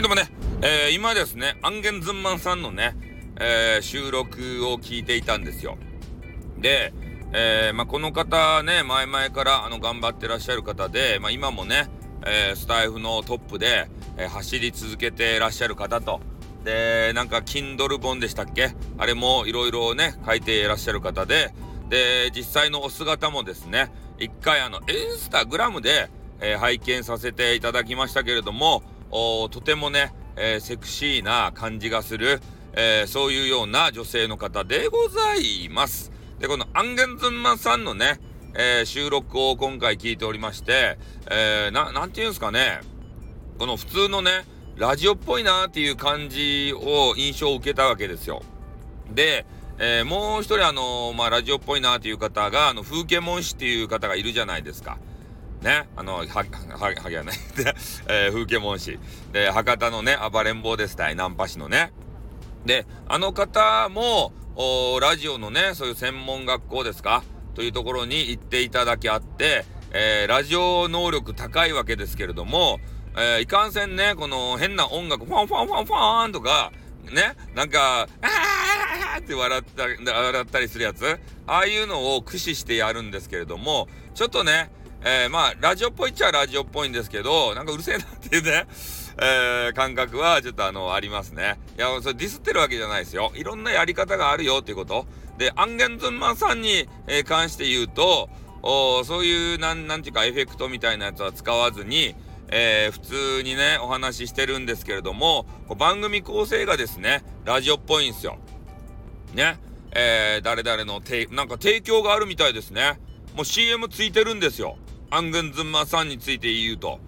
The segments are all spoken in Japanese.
はい、どうもね、えー、今ですね、アンゲンズンマンさんのね、えー、収録を聞いていたんですよ。で、えー、まあ、この方ね、前々からあの頑張ってらっしゃる方で、まあ、今もね、えー、スタイフのトップで、えー、走り続けてらっしゃる方と、で、なんか、Kindle 本でしたっけ？あれもいろいろね、書いていらっしゃる方で、で、実際のお姿もですね、一回あの、インスタグラムで、え、拝見させていただきましたけれども、とてもね、えー、セクシーな感じがする、えー、そういうような女性の方でございます。で、このアンゲンズンマンさんのね、えー、収録を今回聞いておりまして、えー、な、なんていうんですかね、この普通のね、ラジオっぽいなっていう感じを印象を受けたわけですよ。で、えー、もう一人あのまあ、ラジオっぽいなっていう方が、あの、風景文士っていう方がいるじゃないですか。ね、あの、は、は、はぎはね、で、えー、風景文士。で、博多のね、暴れん坊ですたい、ナンパ師のね。で、あの方も、ラジオのね、そういう専門学校ですか？というところに行っていただきあって、えー、ラジオ能力高いわけですけれども、えー、いかんせんね、この変な音楽、ファンファンファンファンとか、ね、なんか、あーって笑った笑ったりするやつ、ああいうのを駆使してやるんですけれども、ちょっとね、えー、まあ、ラジオっぽいっちゃラジオっぽいんですけど、なんかうるせえなっていうね、えー、感覚はちょっとあの、ありますね。いや、それディスってるわけじゃないですよ。いろんなやり方があるよっていうこと。で、アンゲンズンマンさんに、えー、関して言うと、おそういう、なん、なんていうか、エフェクトみたいなやつは使わずに、えー、普通にね、お話ししてるんですけれども、番組構成がですね、ラジオっぽいんですよ。ね。えー、誰々のて、なんか提供があるみたいですね。もう CM ついてるんですよ。アングンズンマさんについて言うと。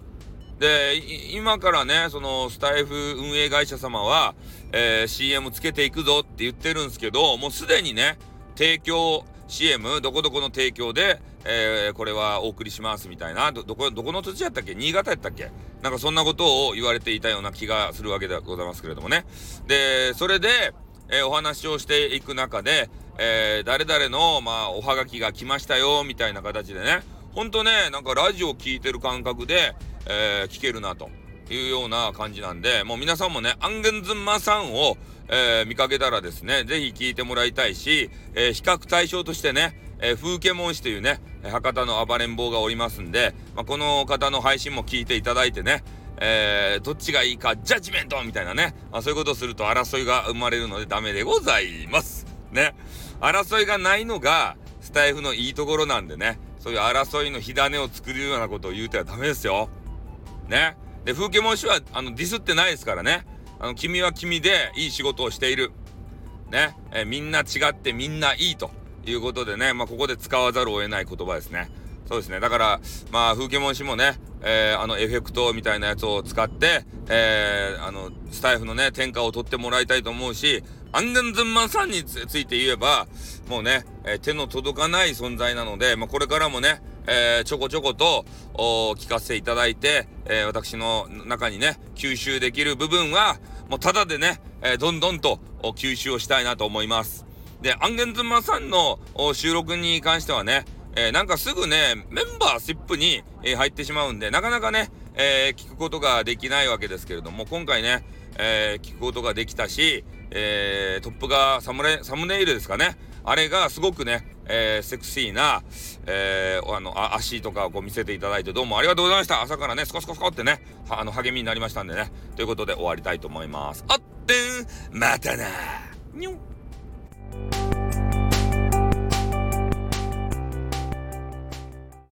で、今からね、そのスタイフ運営会社様は、えー、CM つけていくぞって言ってるんですけど、もうすでにね、提供 CM、どこどこの提供で、えー、これはお送りしますみたいな、ど、どこ、どこの土地やったっけ？新潟やったっけ？なんかそんなことを言われていたような気がするわけでございますけれどもね。で、それで、えー、お話をしていく中で、えー、誰々の、まあ、おはがきが来ましたよ、みたいな形でね、ほんとね、なんかラジオ聴いてる感覚で、えー、聞けるなというような感じなんで、もう皆さんもね、アンゲンズンマさんを、えー、見かけたらですね、ぜひ聞いてもらいたいし、えー、比較対象としてね、えー、風景門師というね、博多の暴れん坊がおりますんで、まあ、この方の配信も聞いていただいてね、えー、どっちがいいか、ジャッジメントみたいなね、まあ、そういうことをすると争いが生まれるのでダメでございます。ね。争いがないのが、スタイフのいいところなんでね、そういう争いの火種を作るようなことを言うてはダメですよ。ね。で、風景文氏は、あの、ディスってないですからね。あの、君は君でいい仕事をしている。ね。えみんな違ってみんないいということでね、まあ、ここで使わざるを得ない言葉ですね。そうですね。だから、まあ、風景文氏もね、えー、あの、エフェクトみたいなやつを使って、えー、あの、スタイフのね、天下を取ってもらいたいと思うし、アンデンズンマンさんについて言えば、もうね、えー、手の届かない存在なので、まあ、これからもね、えー、ちょこちょこと聞かせていただいて、えー、私の中にね、吸収できる部分は、もうただでね、えー、どんどんと吸収をしたいなと思います。で、アンゲンズンマンさんの収録に関してはね、えー、なんかすぐね、メンバーシップに、え、入ってしまうんで、なかなかね、え、聞くことができないわけですけれども、今回ね、え聞くことができたし、えトップがサムサムネイルですかね。あれがすごくね、えセクシーな、えあのあ、足とかをこう見せていただいてどうもありがとうございました。朝からね、スコスコスコってね、あの、励みになりましたんでね。ということで終わりたいと思います。あってん、またなにょ